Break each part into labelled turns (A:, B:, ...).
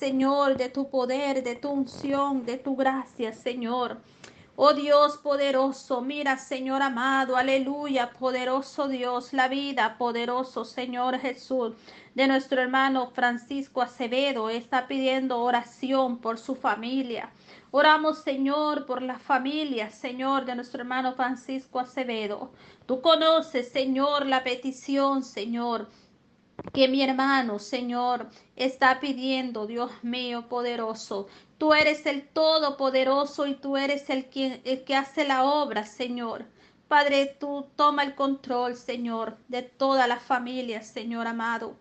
A: Señor, de tu poder, de tu unción, de tu gracia, Señor. Oh Dios poderoso, mira Señor amado, aleluya, poderoso Dios, la vida, poderoso Señor Jesús, de nuestro hermano Francisco Acevedo, está pidiendo oración por su familia. Oramos, Señor, por la familia, Señor, de nuestro hermano Francisco Acevedo. Tú conoces, Señor, la petición, Señor, que mi hermano, Señor, está pidiendo, Dios mío poderoso. Tú eres el Todopoderoso y tú eres el, el que hace la obra, Señor. Padre, tú toma el control, Señor, de toda la familia, Señor amado.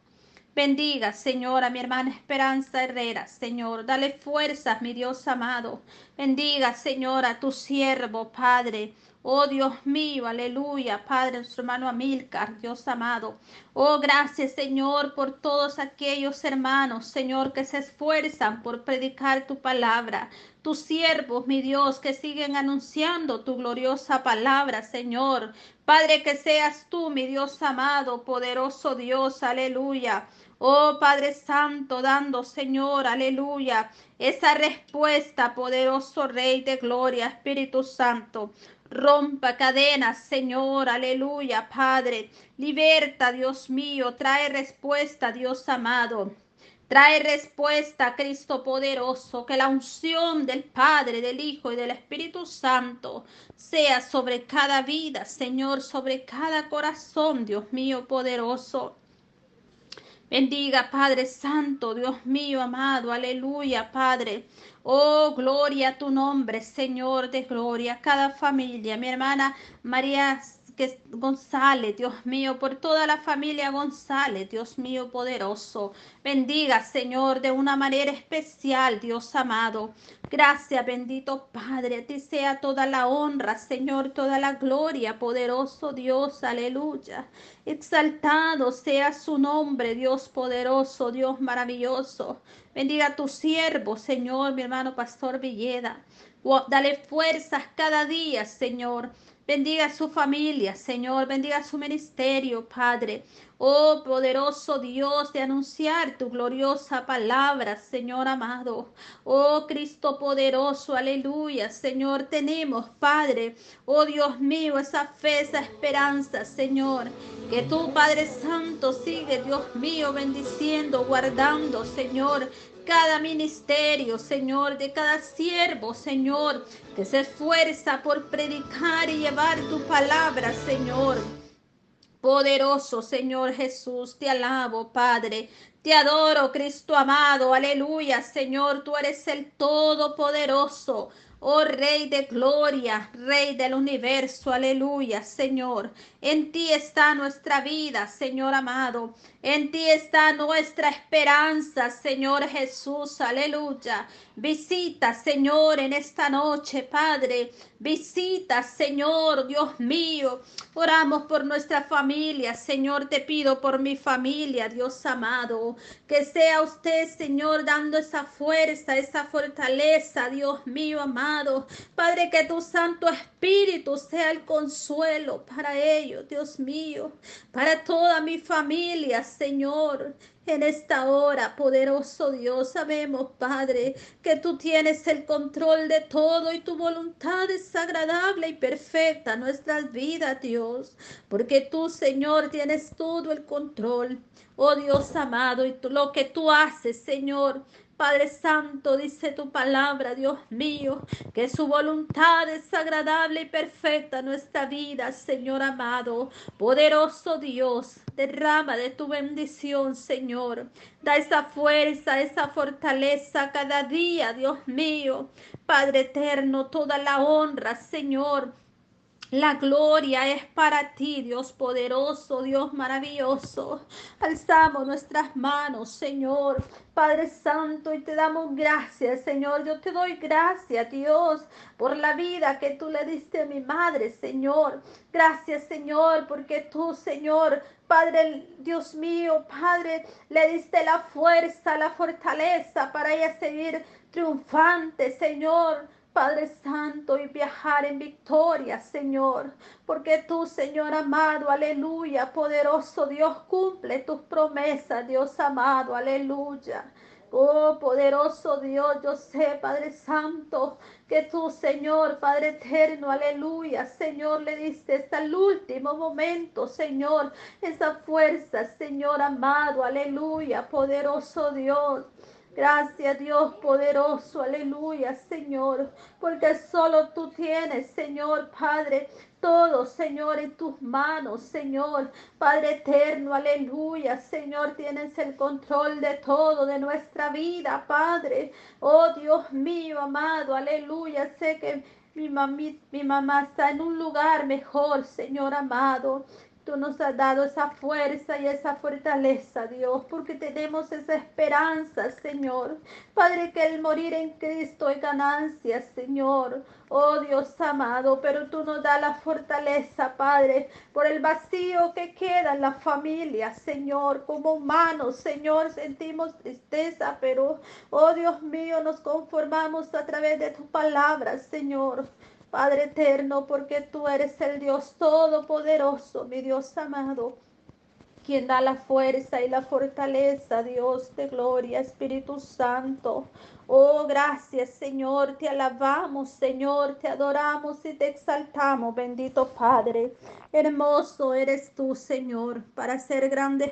A: Bendiga, Señor, a mi hermana Esperanza Herrera, Señor. Dale fuerzas, mi Dios amado. Bendiga, Señor, a tu siervo, Padre. Oh Dios mío, aleluya, Padre, nuestro hermano Amilcar, Dios amado. Oh, gracias, Señor, por todos aquellos hermanos, Señor, que se esfuerzan por predicar tu palabra. Tus siervos, mi Dios, que siguen anunciando tu gloriosa palabra, Señor. Padre, que seas tú, mi Dios amado, poderoso Dios, aleluya. Oh Padre Santo, dando, Señor, aleluya, esa respuesta, poderoso Rey de Gloria, Espíritu Santo. Rompa cadenas, Señor, aleluya, Padre. Liberta, Dios mío, trae respuesta, Dios amado. Trae respuesta, Cristo poderoso, que la unción del Padre, del Hijo y del Espíritu Santo sea sobre cada vida, Señor, sobre cada corazón, Dios mío poderoso. Bendiga, Padre Santo, Dios mío amado, aleluya, Padre. Oh, gloria a tu nombre, Señor de gloria, cada familia, mi hermana María González, Dios mío, por toda la familia González, Dios mío poderoso. Bendiga, Señor, de una manera especial, Dios amado. Gracias, bendito Padre, a ti sea toda la honra, Señor, toda la gloria, poderoso Dios, aleluya. Exaltado sea su nombre, Dios poderoso, Dios maravilloso. Bendiga a tu siervo, Señor, mi hermano Pastor Villeda. Dale fuerzas cada día, Señor. Bendiga su familia, Señor. Bendiga su ministerio, Padre. Oh poderoso Dios, de anunciar tu gloriosa palabra, Señor amado. Oh Cristo poderoso, aleluya, Señor. Tenemos, Padre, oh Dios mío, esa fe, esa esperanza, Señor. Que tú, Padre Santo, sigue, Dios mío, bendiciendo, guardando, Señor, cada ministerio, Señor, de cada siervo, Señor, que se esfuerza por predicar y llevar tu palabra, Señor. Poderoso Señor Jesús, te alabo, Padre. Te adoro, Cristo amado. Aleluya, Señor, tú eres el Todopoderoso. Oh Rey de gloria, Rey del universo, aleluya, Señor. En ti está nuestra vida, Señor amado. En ti está nuestra esperanza, Señor Jesús, aleluya. Visita, Señor, en esta noche, Padre. Visita, Señor, Dios mío. Oramos por nuestra familia, Señor. Te pido por mi familia, Dios amado. Que sea usted, Señor, dando esa fuerza, esa fortaleza, Dios mío, amado. Padre, que tu Santo Espíritu sea el consuelo para ellos, Dios mío. Para toda mi familia, Señor. En esta hora, poderoso Dios, sabemos, Padre, que tú tienes el control de todo y tu voluntad es agradable y perfecta en nuestras vidas, Dios, porque tú, Señor, tienes todo el control. Oh Dios amado, y lo que tú haces, Señor, Padre Santo, dice tu palabra, Dios mío, que su voluntad es agradable y perfecta en nuestra vida, Señor amado. Poderoso Dios, derrama de tu bendición, Señor. Da esa fuerza, esa fortaleza cada día, Dios mío. Padre eterno, toda la honra, Señor la gloria es para ti, Dios poderoso, Dios maravilloso. Alzamos nuestras manos, Señor, Padre Santo, y te damos gracias, Señor. Yo te doy gracias, Dios, por la vida que tú le diste a mi madre, Señor. Gracias, Señor, porque tú, Señor, Padre, Dios mío, Padre, le diste la fuerza, la fortaleza para ella seguir triunfante, Señor. Padre Santo, y viajar en victoria, Señor, porque tú, Señor amado, aleluya, poderoso Dios, cumple tus promesas, Dios amado, aleluya. Oh, poderoso Dios, yo sé, Padre Santo, que tú, Señor, Padre eterno, aleluya, Señor, le diste hasta el último momento, Señor, esa fuerza, Señor amado, aleluya, poderoso Dios. Gracias Dios poderoso, aleluya Señor, porque solo tú tienes, Señor Padre, todo, Señor, en tus manos, Señor. Padre eterno, aleluya. Señor, tienes el control de todo, de nuestra vida, Padre. Oh Dios mío, amado, aleluya. Sé que mi, mi mamá está en un lugar mejor, Señor amado. Tú nos has dado esa fuerza y esa fortaleza, Dios, porque tenemos esa esperanza, Señor. Padre, que el morir en Cristo es ganancia, Señor. Oh Dios amado, pero tú nos das la fortaleza, Padre, por el vacío que queda en la familia, Señor. Como humanos, Señor, sentimos tristeza, pero, oh Dios mío, nos conformamos a través de tu palabra, Señor. Padre eterno, porque tú eres el Dios todopoderoso, mi Dios amado, quien da la fuerza y la fortaleza, Dios de gloria, Espíritu Santo. Oh, gracias Señor, te alabamos Señor, te adoramos y te exaltamos, bendito Padre. Hermoso eres tú Señor, para ser grande